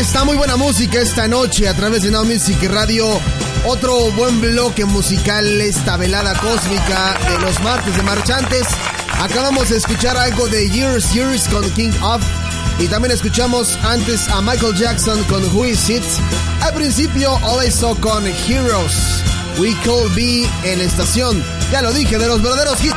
Está muy buena música esta noche a través de Now Music Radio. Otro buen bloque musical esta velada cósmica de los martes de marchantes. Acabamos de escuchar algo de Years Years con King of y también escuchamos antes a Michael Jackson con Who Is It. Al principio, Oleso con Heroes. We Could Be en la estación. Ya lo dije, de los verdaderos hits.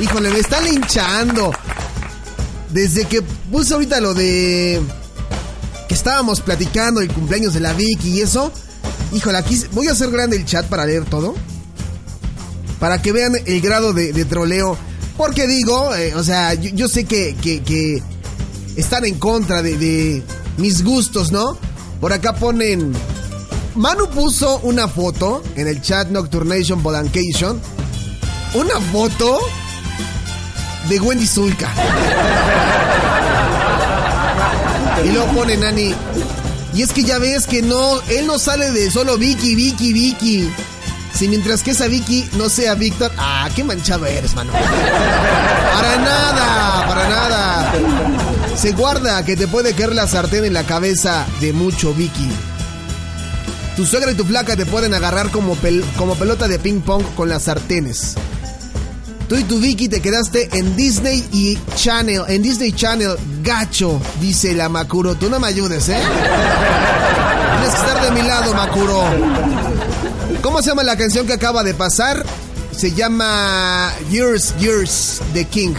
Híjole, me están hinchando. Desde que puse ahorita lo de que estábamos platicando el cumpleaños de la Vicky y eso. Híjole, aquí voy a hacer grande el chat para leer todo. Para que vean el grado de, troleo. Porque digo, eh, o sea, yo, sé que, que, están en contra de, de mis gustos, ¿no? Por acá ponen. Manu puso una foto en el chat Nocturnation Bolancation. Una foto de Wendy Zulka. Y luego pone Nani. Y es que ya ves que no, él no sale de solo Vicky, Vicky, Vicky. Si mientras que esa Vicky no sea Víctor. Ah, qué manchado eres, mano. Para nada, para nada. Se guarda que te puede caer la sartén en la cabeza de mucho Vicky. Tu suegra y tu flaca te pueden agarrar como, pel- como pelota de ping pong con las sartenes. Tú y tu Vicky te quedaste en Disney y Channel, en Disney Channel, gacho, dice la Makuro. Tú no me ayudes, ¿eh? Tienes que estar de mi lado, Makuro. ¿Cómo se llama la canción que acaba de pasar? Se llama Years, Years de King.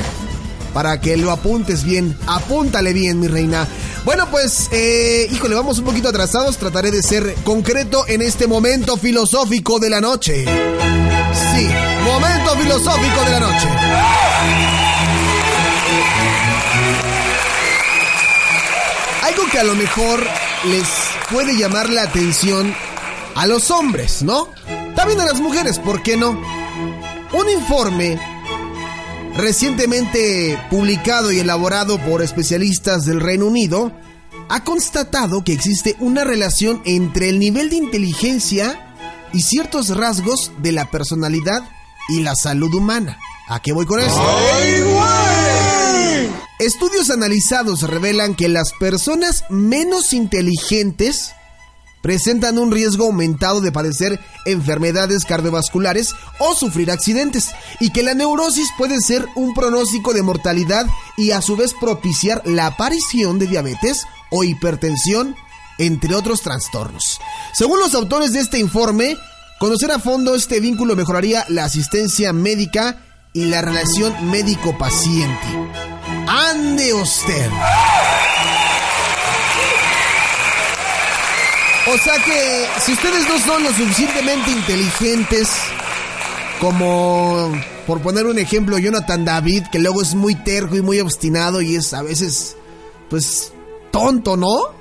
Para que lo apuntes bien. Apúntale bien, mi reina. Bueno, pues, eh, híjole, vamos un poquito atrasados. Trataré de ser concreto en este momento filosófico de la noche. Sí, momento filosófico de la noche. Algo que a lo mejor les puede llamar la atención a los hombres, ¿no? También a las mujeres, ¿por qué no? Un informe recientemente publicado y elaborado por especialistas del Reino Unido ha constatado que existe una relación entre el nivel de inteligencia y ciertos rasgos de la personalidad y la salud humana. ¿A qué voy con eso? Estudios analizados revelan que las personas menos inteligentes presentan un riesgo aumentado de padecer enfermedades cardiovasculares o sufrir accidentes, y que la neurosis puede ser un pronóstico de mortalidad y a su vez propiciar la aparición de diabetes o hipertensión, entre otros trastornos. Según los autores de este informe, conocer a fondo este vínculo mejoraría la asistencia médica y la relación médico-paciente. ¡Ande usted! O sea que si ustedes no son lo suficientemente inteligentes como, por poner un ejemplo, Jonathan David, que luego es muy terco y muy obstinado y es a veces, pues, tonto, ¿no?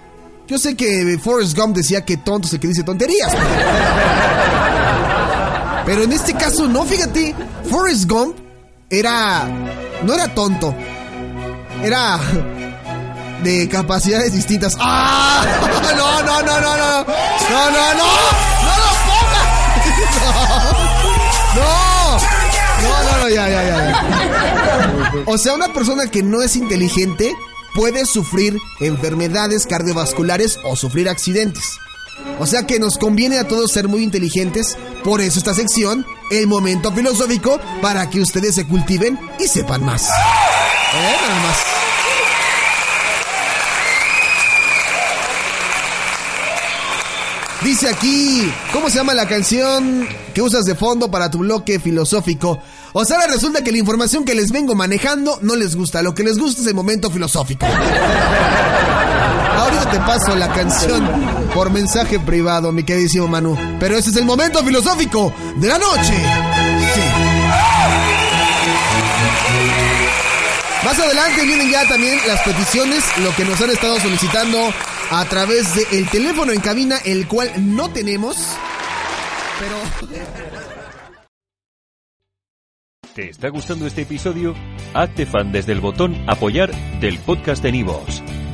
Yo sé que Forrest Gump decía que tonto es el que dice tonterías. Pero en este caso no, fíjate, Forrest Gump era, no era tonto, era de capacidades distintas. ¡Ah! No, no, no, no, no. No, no, no. No lo pongas. No. No, no, no, ya, ya. ya. O sea, una persona que no es inteligente puede sufrir enfermedades cardiovasculares o sufrir accidentes. O sea que nos conviene a todos ser muy inteligentes. Por eso esta sección, el momento filosófico, para que ustedes se cultiven y sepan más. ¿Eh? Nada más. Dice aquí, ¿cómo se llama la canción que usas de fondo para tu bloque filosófico? O sea, resulta que la información que les vengo manejando no les gusta. Lo que les gusta es el momento filosófico. Ahorita te paso la canción por mensaje privado, mi queridísimo Manu. Pero ese es el momento filosófico de la noche. Sí. Más adelante vienen ya también las peticiones, lo que nos han estado solicitando a través del teléfono en cabina, el cual no tenemos. Pero. ¿Te está gustando este episodio? Hazte fan desde el botón Apoyar del podcast de Nivos.